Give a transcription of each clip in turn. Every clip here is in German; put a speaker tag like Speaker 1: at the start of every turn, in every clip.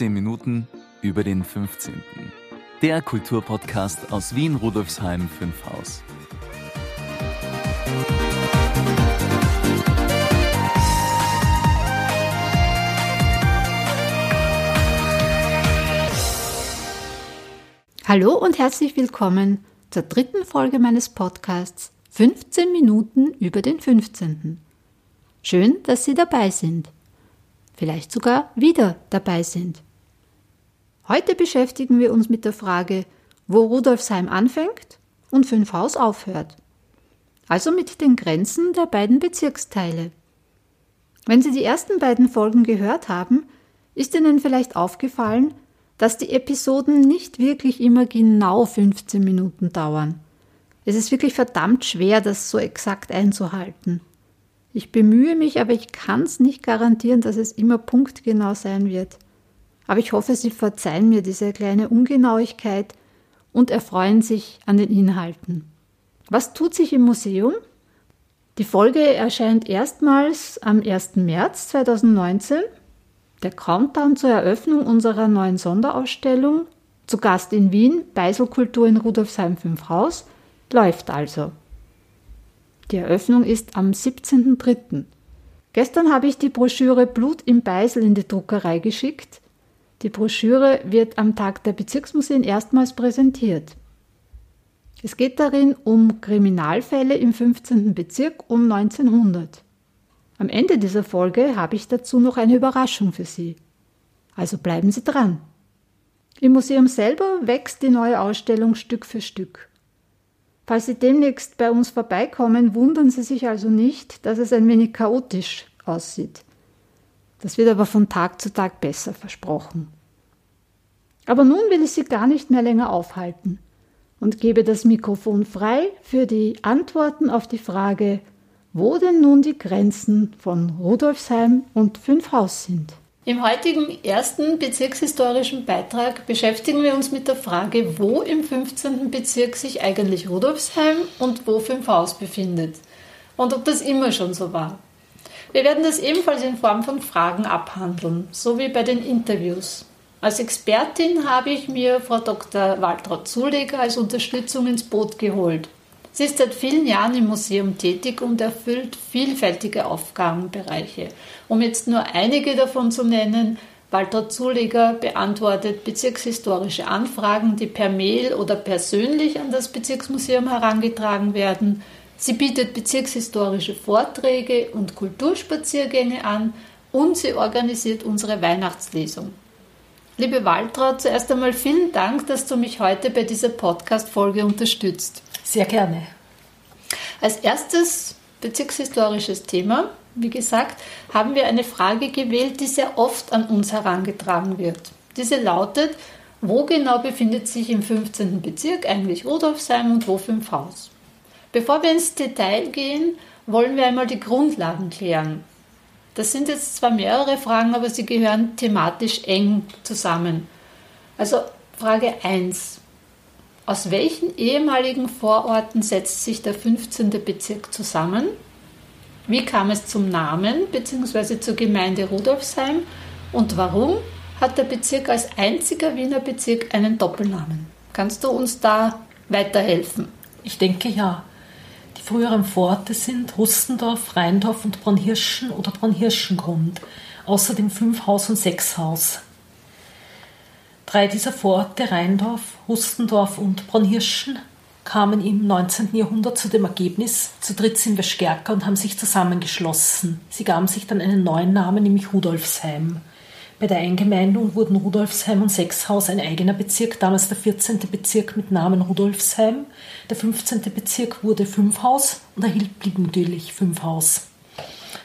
Speaker 1: 15 Minuten über den 15. Der Kulturpodcast aus Wien Rudolfsheim 5 Haus.
Speaker 2: Hallo und herzlich willkommen zur dritten Folge meines Podcasts 15 Minuten über den 15. Schön, dass Sie dabei sind. Vielleicht sogar wieder dabei sind. Heute beschäftigen wir uns mit der Frage, wo Rudolfsheim anfängt und Fünfhaus aufhört. Also mit den Grenzen der beiden Bezirksteile. Wenn Sie die ersten beiden Folgen gehört haben, ist Ihnen vielleicht aufgefallen, dass die Episoden nicht wirklich immer genau 15 Minuten dauern. Es ist wirklich verdammt schwer, das so exakt einzuhalten. Ich bemühe mich, aber ich kann es nicht garantieren, dass es immer punktgenau sein wird. Aber ich hoffe, Sie verzeihen mir diese kleine Ungenauigkeit und erfreuen sich an den Inhalten. Was tut sich im Museum? Die Folge erscheint erstmals am 1. März 2019. Der Countdown zur Eröffnung unserer neuen Sonderausstellung, zu Gast in Wien, Beiselkultur in Rudolfsheim 5 Haus, läuft also. Die Eröffnung ist am 17.03. Gestern habe ich die Broschüre Blut im Beisel in die Druckerei geschickt. Die Broschüre wird am Tag der Bezirksmuseen erstmals präsentiert. Es geht darin um Kriminalfälle im 15. Bezirk um 1900. Am Ende dieser Folge habe ich dazu noch eine Überraschung für Sie. Also bleiben Sie dran. Im Museum selber wächst die neue Ausstellung Stück für Stück. Falls Sie demnächst bei uns vorbeikommen, wundern Sie sich also nicht, dass es ein wenig chaotisch aussieht. Das wird aber von Tag zu Tag besser versprochen. Aber nun will ich Sie gar nicht mehr länger aufhalten und gebe das Mikrofon frei für die Antworten auf die Frage, wo denn nun die Grenzen von Rudolfsheim und Fünfhaus sind. Im heutigen ersten bezirkshistorischen Beitrag beschäftigen wir uns mit der Frage, wo im 15. Bezirk sich eigentlich Rudolfsheim und wo Fünfhaus befindet und ob das immer schon so war. Wir werden das ebenfalls in Form von Fragen abhandeln, so wie bei den Interviews. Als Expertin habe ich mir Frau Dr. Waltraud Zuleger als Unterstützung ins Boot geholt. Sie ist seit vielen Jahren im Museum tätig und erfüllt vielfältige Aufgabenbereiche. Um jetzt nur einige davon zu nennen, Waltraud Zuleger beantwortet bezirkshistorische Anfragen, die per Mail oder persönlich an das Bezirksmuseum herangetragen werden. Sie bietet bezirkshistorische Vorträge und Kulturspaziergänge an und sie organisiert unsere Weihnachtslesung. Liebe Waltraud, zuerst einmal vielen Dank, dass du mich heute bei dieser Podcast-Folge unterstützt.
Speaker 3: Sehr gerne.
Speaker 2: Als erstes bezirkshistorisches Thema, wie gesagt, haben wir eine Frage gewählt, die sehr oft an uns herangetragen wird. Diese lautet, wo genau befindet sich im 15. Bezirk eigentlich Rudolfsheim und wo Fünfhaus? Bevor wir ins Detail gehen, wollen wir einmal die Grundlagen klären. Das sind jetzt zwar mehrere Fragen, aber sie gehören thematisch eng zusammen. Also Frage 1. Aus welchen ehemaligen Vororten setzt sich der 15. Bezirk zusammen? Wie kam es zum Namen bzw. zur Gemeinde Rudolfsheim und warum hat der Bezirk als einziger Wiener Bezirk einen Doppelnamen? Kannst du uns da weiterhelfen?
Speaker 3: Ich denke ja. Die früheren Vororte sind Rustendorf, Rheindorf und Braunhirschen oder Braunhirschengrund, außerdem fünf Haus und sechs Haus. Drei dieser Vororte, Rheindorf, Rustendorf und Braunhirschen, kamen im 19. Jahrhundert zu dem Ergebnis, zu dritt sind wir stärker und haben sich zusammengeschlossen. Sie gaben sich dann einen neuen Namen, nämlich Rudolfsheim. Bei der Eingemeindung wurden Rudolfsheim und Sechshaus ein eigener Bezirk, damals der 14. Bezirk mit Namen Rudolfsheim. Der 15. Bezirk wurde Fünfhaus und erhielt blieb natürlich Fünfhaus.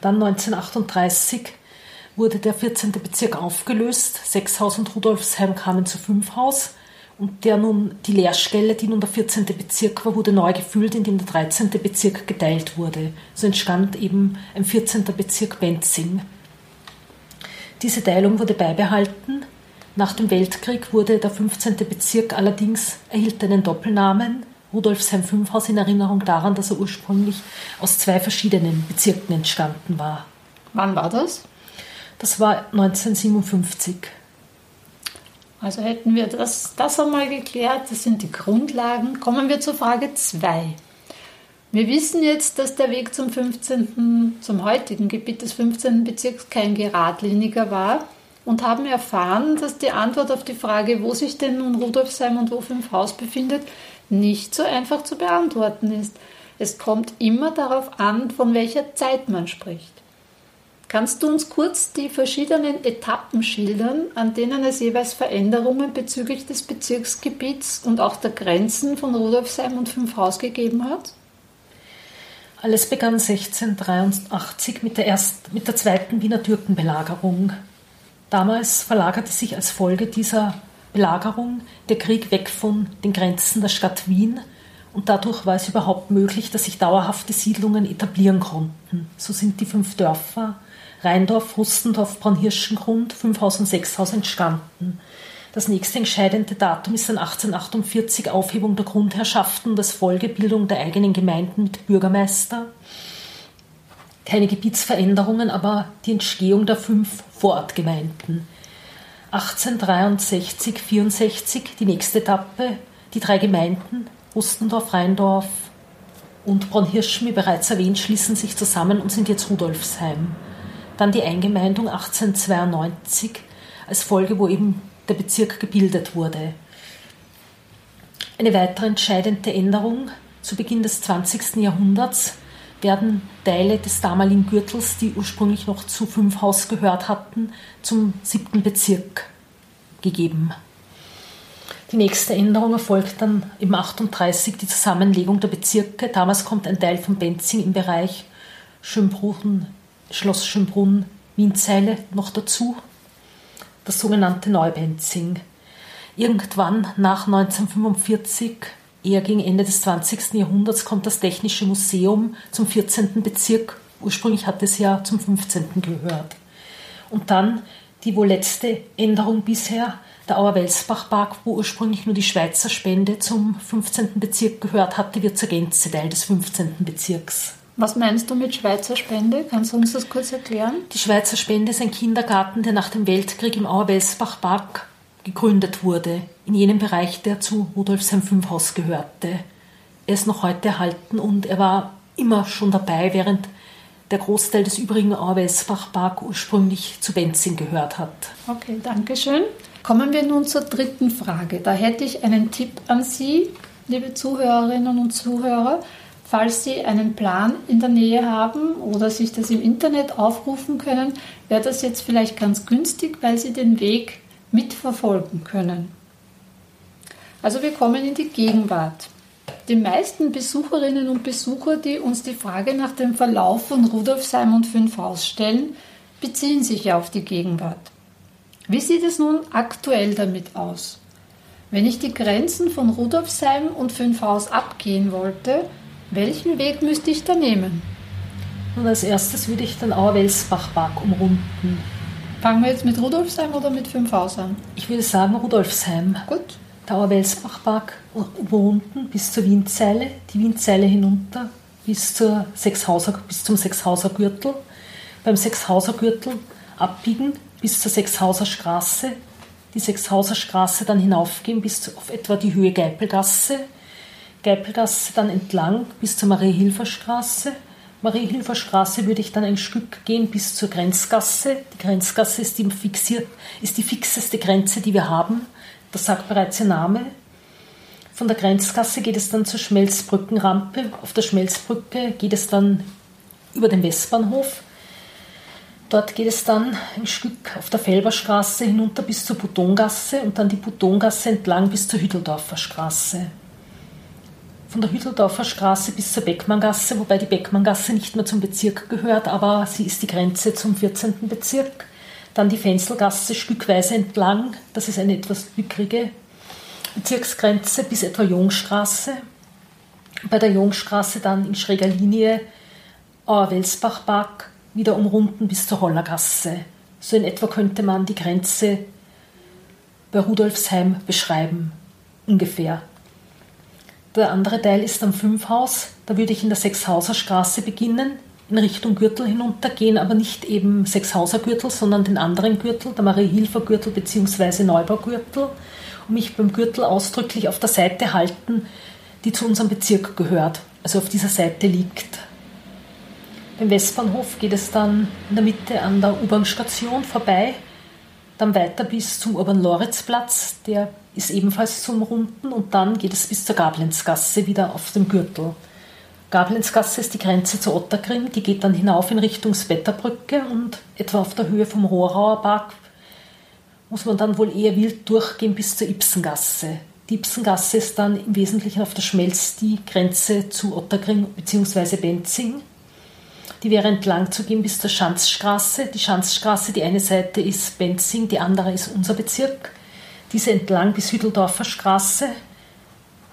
Speaker 3: Dann 1938 wurde der 14. Bezirk aufgelöst. Sechshaus und Rudolfsheim kamen zu Fünfhaus. Und der nun, die Leerstelle, die nun der 14. Bezirk war, wurde neu gefüllt, indem der 13. Bezirk geteilt wurde. So entstand eben ein 14. Bezirk Benzing. Diese Teilung wurde beibehalten. Nach dem Weltkrieg wurde der 15. Bezirk allerdings erhielt einen Doppelnamen, Rudolfsheim 5 Haus, in Erinnerung daran, dass er ursprünglich aus zwei verschiedenen Bezirken entstanden war.
Speaker 2: Wann war das?
Speaker 3: Das war 1957.
Speaker 2: Also hätten wir das, das einmal geklärt, das sind die Grundlagen. Kommen wir zur Frage 2. Wir wissen jetzt, dass der Weg zum 15., zum heutigen Gebiet des 15. Bezirks kein geradliniger war und haben erfahren, dass die Antwort auf die Frage, wo sich denn nun Rudolfsheim und wo Fünfhaus befindet, nicht so einfach zu beantworten ist. Es kommt immer darauf an, von welcher Zeit man spricht. Kannst du uns kurz die verschiedenen Etappen schildern, an denen es jeweils Veränderungen bezüglich des Bezirksgebiets und auch der Grenzen von Rudolfsheim und Fünfhaus gegeben hat?
Speaker 3: Alles begann 1683 mit der, erst, mit der zweiten Wiener Türkenbelagerung. Damals verlagerte sich als Folge dieser Belagerung der Krieg weg von den Grenzen der Stadt Wien und dadurch war es überhaupt möglich, dass sich dauerhafte Siedlungen etablieren konnten. So sind die fünf Dörfer Rheindorf, Rustendorf, Braunhirschengrund, Fünfhaus und Sechshaus entstanden. Das nächste entscheidende Datum ist dann 1848 Aufhebung der Grundherrschaften und das Folgebildung der eigenen Gemeinden mit Bürgermeister. Keine Gebietsveränderungen, aber die Entstehung der fünf Vorortgemeinden. 1863, 64 die nächste Etappe, die drei Gemeinden Rustendorf, Rheindorf und Braunhirschen, wie bereits erwähnt, schließen sich zusammen und sind jetzt Rudolfsheim dann die Eingemeindung 1892 als Folge, wo eben der Bezirk gebildet wurde. Eine weitere entscheidende Änderung zu Beginn des 20. Jahrhunderts werden Teile des damaligen Gürtels, die ursprünglich noch zu Fünfhaus gehört hatten, zum siebten Bezirk gegeben. Die nächste Änderung erfolgt dann im 38 die Zusammenlegung der Bezirke. Damals kommt ein Teil von Benzing im Bereich Schönbrunn Schloss Schönbrunn, Wienzeile noch dazu, das sogenannte Neubenzing. Irgendwann nach 1945, eher gegen Ende des 20. Jahrhunderts, kommt das Technische Museum zum 14. Bezirk. Ursprünglich hat es ja zum 15. gehört. Und dann die wohl letzte Änderung bisher, der Auer-Welsbach-Park, wo ursprünglich nur die Schweizer Spende zum 15. Bezirk gehört hatte, wird zur Gänze Teil des 15. Bezirks.
Speaker 2: Was meinst du mit Schweizer Spende? Kannst du uns das kurz erklären?
Speaker 3: Die Schweizer Spende ist ein Kindergarten, der nach dem Weltkrieg im Auer-Welsbach-Park gegründet wurde, in jenem Bereich, der zu Rudolfsheim 5 Haus gehörte. Er ist noch heute erhalten und er war immer schon dabei, während der Großteil des übrigen Auer-Welsbach-Park ursprünglich zu Benzing gehört hat.
Speaker 2: Okay, danke schön. Kommen wir nun zur dritten Frage. Da hätte ich einen Tipp an Sie, liebe Zuhörerinnen und Zuhörer. Falls Sie einen Plan in der Nähe haben oder sich das im Internet aufrufen können, wäre das jetzt vielleicht ganz günstig, weil Sie den Weg mitverfolgen können. Also wir kommen in die Gegenwart. Die meisten Besucherinnen und Besucher, die uns die Frage nach dem Verlauf von Rudolfsheim und Fünfhaus stellen, beziehen sich ja auf die Gegenwart. Wie sieht es nun aktuell damit aus? Wenn ich die Grenzen von Rudolfsheim und Fünfhaus abgehen wollte, welchen Weg müsste ich da nehmen?
Speaker 3: Und als erstes würde ich den Auer-Welsbach-Park umrunden.
Speaker 2: Fangen wir jetzt mit Rudolfsheim oder mit Fünfhaus an?
Speaker 3: Ich würde sagen Rudolfsheim.
Speaker 2: Gut.
Speaker 3: Der Auer-Welsbach-Park umrunden bis zur Wienzeile, die Wienzeile hinunter bis, zur Sechshauser, bis zum Sechshauser Gürtel. Beim Sechshauser Gürtel abbiegen bis zur Sechshauser Straße, die Sechshauser Straße dann hinaufgehen bis auf etwa die Höhe Geipelgasse, Geipelgasse dann entlang bis zur Marie-Hilfer-Straße. Marie-Hilfer-Straße würde ich dann ein Stück gehen bis zur Grenzgasse. Die Grenzgasse ist die, fixiert, ist die fixeste Grenze, die wir haben. Das sagt bereits ihr Name. Von der Grenzgasse geht es dann zur Schmelzbrückenrampe. Auf der Schmelzbrücke geht es dann über den Westbahnhof. Dort geht es dann ein Stück auf der Felberstraße hinunter bis zur Butongasse und dann die Butongasse entlang bis zur Hütteldorfer Straße von der Hütteldorfer Straße bis zur Beckmanngasse, wobei die Beckmanngasse nicht mehr zum Bezirk gehört, aber sie ist die Grenze zum 14. Bezirk. Dann die Fenzelgasse stückweise entlang, das ist eine etwas lückrige Bezirksgrenze bis etwa Jungstraße. Bei der Jungstraße dann in schräger Linie Auer-Welsbach-Park wieder umrunden bis zur Hollergasse. So in etwa könnte man die Grenze bei Rudolfsheim beschreiben, ungefähr. Der andere Teil ist am Fünfhaus. Da würde ich in der Sechshauser Straße beginnen, in Richtung Gürtel hinuntergehen, aber nicht eben Sechshauser Gürtel, sondern den anderen Gürtel, der Marie-Hilfer Gürtel bzw. Neubaugürtel und mich beim Gürtel ausdrücklich auf der Seite halten, die zu unserem Bezirk gehört, also auf dieser Seite liegt. Beim Westbahnhof geht es dann in der Mitte an der U-Bahn-Station vorbei, dann weiter bis zum Urban-Loritz-Platz, der ist ebenfalls zum Runden und dann geht es bis zur Gablenzgasse wieder auf dem Gürtel. Gablenzgasse ist die Grenze zu Otterkring, die geht dann hinauf in Richtung Spetterbrücke und etwa auf der Höhe vom Rohrauer Park muss man dann wohl eher wild durchgehen bis zur Ibsengasse. Die Ibsengasse ist dann im Wesentlichen auf der Schmelz die Grenze zu Otterkring bzw. Benzing. Die wäre entlang zu gehen bis zur Schanzstraße. Die Schanzstraße, die eine Seite ist Benzing, die andere ist unser Bezirk. Diese entlang bis Hüdeldorfer Straße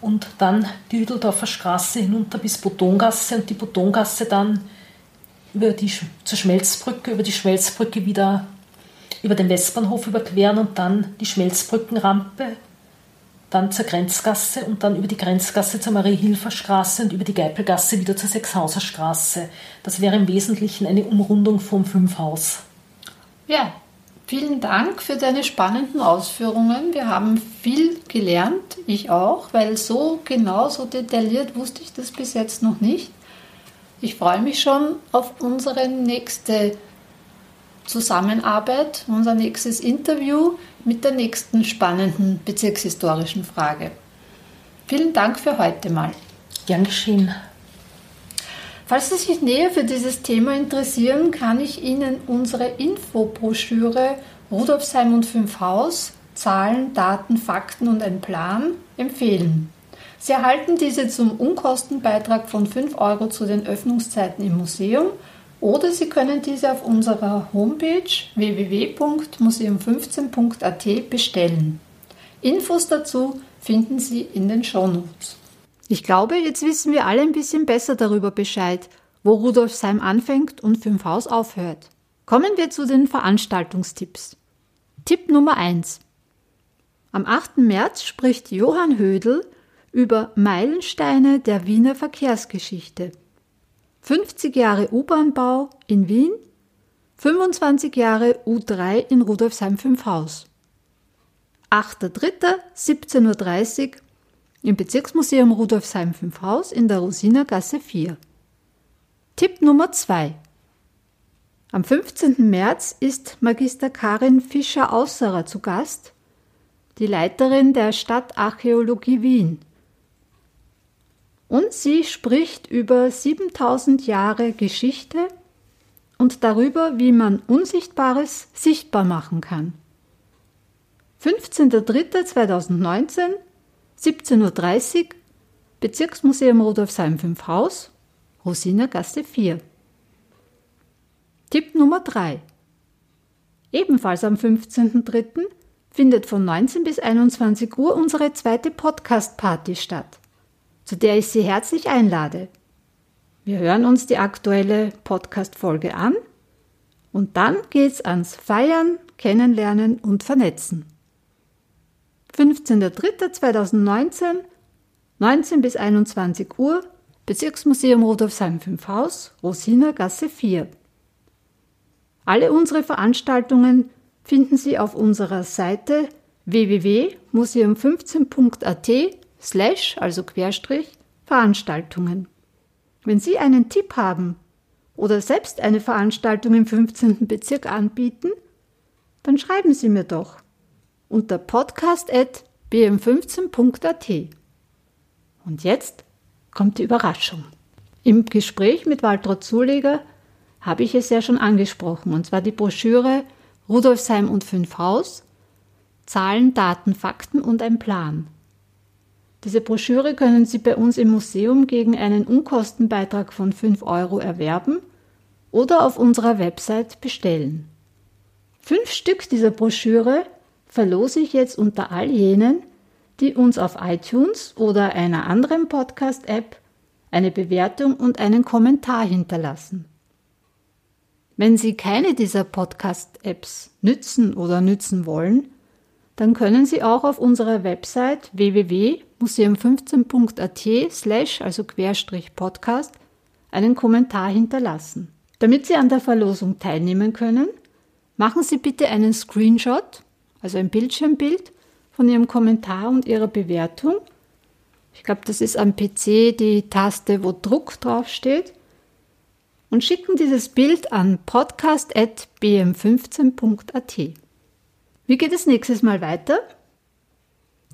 Speaker 3: und dann die Hüdeldorfer Straße hinunter bis Botongasse und die Botongasse dann über die, zur Schmelzbrücke, über die Schmelzbrücke wieder über den Westbahnhof überqueren und dann die Schmelzbrückenrampe, dann zur Grenzgasse und dann über die Grenzgasse zur Marie-Hilfer Straße und über die Geipelgasse wieder zur Sechshauser Straße. Das wäre im Wesentlichen eine Umrundung vom Fünfhaus.
Speaker 2: Ja, vielen Dank für deine spannenden Ausführungen. Wir haben viel gelernt, ich auch, weil so genau, so detailliert wusste ich das bis jetzt noch nicht. Ich freue mich schon auf unsere nächste Zusammenarbeit, unser nächstes Interview mit der nächsten spannenden bezirkshistorischen Frage. Vielen Dank für heute mal.
Speaker 3: Gern geschehen.
Speaker 2: Falls Sie sich näher für dieses Thema interessieren, kann ich Ihnen unsere Infobroschüre Rudolfsheim und Fünf Haus Zahlen, Daten, Fakten und ein Plan empfehlen. Sie erhalten diese zum Unkostenbeitrag von 5 Euro zu den Öffnungszeiten im Museum oder Sie können diese auf unserer Homepage www.museum15.at bestellen. Infos dazu finden Sie in den Shownotes. Ich glaube, jetzt wissen wir alle ein bisschen besser darüber Bescheid, wo Rudolfsheim anfängt und Fünfhaus aufhört. Kommen wir zu den Veranstaltungstipps. Tipp Nummer 1. Am 8. März spricht Johann Hödel über Meilensteine der Wiener Verkehrsgeschichte. 50 Jahre U-Bahn-Bau in Wien, 25 Jahre U3 in Rudolfsheim 5 Haus. 8.3.17.30 Uhr im Bezirksmuseum Rudolfsheim 5 Haus in der Rosinergasse 4. Tipp Nummer 2. Am 15. März ist Magister Karin Fischer-Ausserer zu Gast, die Leiterin der Stadtarchäologie Wien. Und sie spricht über 7000 Jahre Geschichte und darüber, wie man Unsichtbares sichtbar machen kann. 15.03.2019, 17.30 Uhr, Bezirksmuseum Rudolfsheim 5 Haus, Rosinergasse 4. Tipp Nummer 3. Ebenfalls am 15.03. findet von 19 bis 21 Uhr unsere zweite Podcast-Party statt zu der ich Sie herzlich einlade. Wir hören uns die aktuelle Podcast-Folge an und dann geht's ans Feiern, Kennenlernen und Vernetzen. 15.03.2019, 19 bis 21 Uhr, Bezirksmuseum Rudolfsheim 5 Haus, Rosiner Gasse 4. Alle unsere Veranstaltungen finden Sie auf unserer Seite www.museum15.at slash, also Querstrich, Veranstaltungen. Wenn Sie einen Tipp haben oder selbst eine Veranstaltung im 15. Bezirk anbieten, dann schreiben Sie mir doch unter podcast.bm15.at. Und jetzt kommt die Überraschung. Im Gespräch mit Waltraud Zuleger habe ich es ja schon angesprochen, und zwar die Broschüre Rudolfsheim und Fünf Haus, Zahlen, Daten, Fakten und ein Plan. Diese Broschüre können Sie bei uns im Museum gegen einen Unkostenbeitrag von 5 Euro erwerben oder auf unserer Website bestellen. Fünf Stück dieser Broschüre verlose ich jetzt unter all jenen, die uns auf iTunes oder einer anderen Podcast-App eine Bewertung und einen Kommentar hinterlassen. Wenn Sie keine dieser Podcast-Apps nützen oder nützen wollen, dann können Sie auch auf unserer Website www.museum15.at slash, also Querstrich Podcast, einen Kommentar hinterlassen. Damit Sie an der Verlosung teilnehmen können, machen Sie bitte einen Screenshot, also ein Bildschirmbild von Ihrem Kommentar und Ihrer Bewertung. Ich glaube, das ist am PC die Taste, wo Druck draufsteht. Und schicken dieses Bild an podcast.bm15.at. Wie geht es nächstes Mal weiter?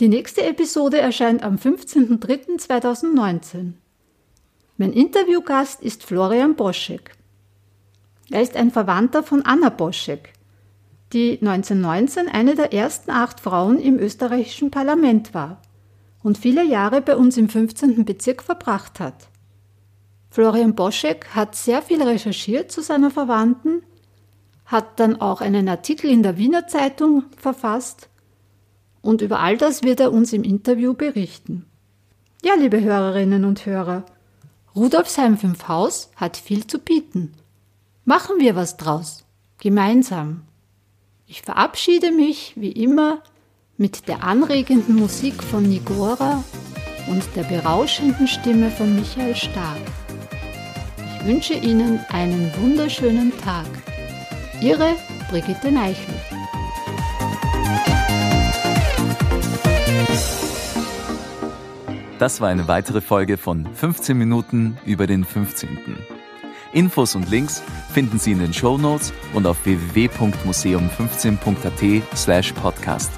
Speaker 2: Die nächste Episode erscheint am 15.03.2019. Mein Interviewgast ist Florian Boschek. Er ist ein Verwandter von Anna Boschek, die 1919 eine der ersten acht Frauen im österreichischen Parlament war und viele Jahre bei uns im 15. Bezirk verbracht hat. Florian Boschek hat sehr viel recherchiert zu seiner Verwandten, hat dann auch einen Artikel in der Wiener Zeitung verfasst und über all das wird er uns im Interview berichten. Ja, liebe Hörerinnen und Hörer, Rudolfsheim 5 Haus hat viel zu bieten. Machen wir was draus. Gemeinsam. Ich verabschiede mich, wie immer, mit der anregenden Musik von Nigora und der berauschenden Stimme von Michael Stark. Ich wünsche Ihnen einen wunderschönen Tag. Ihre Brigitte Neichel.
Speaker 1: Das war eine weitere Folge von 15 Minuten über den 15. Infos und Links finden Sie in den Show Notes und auf www.museum15.at slash podcast.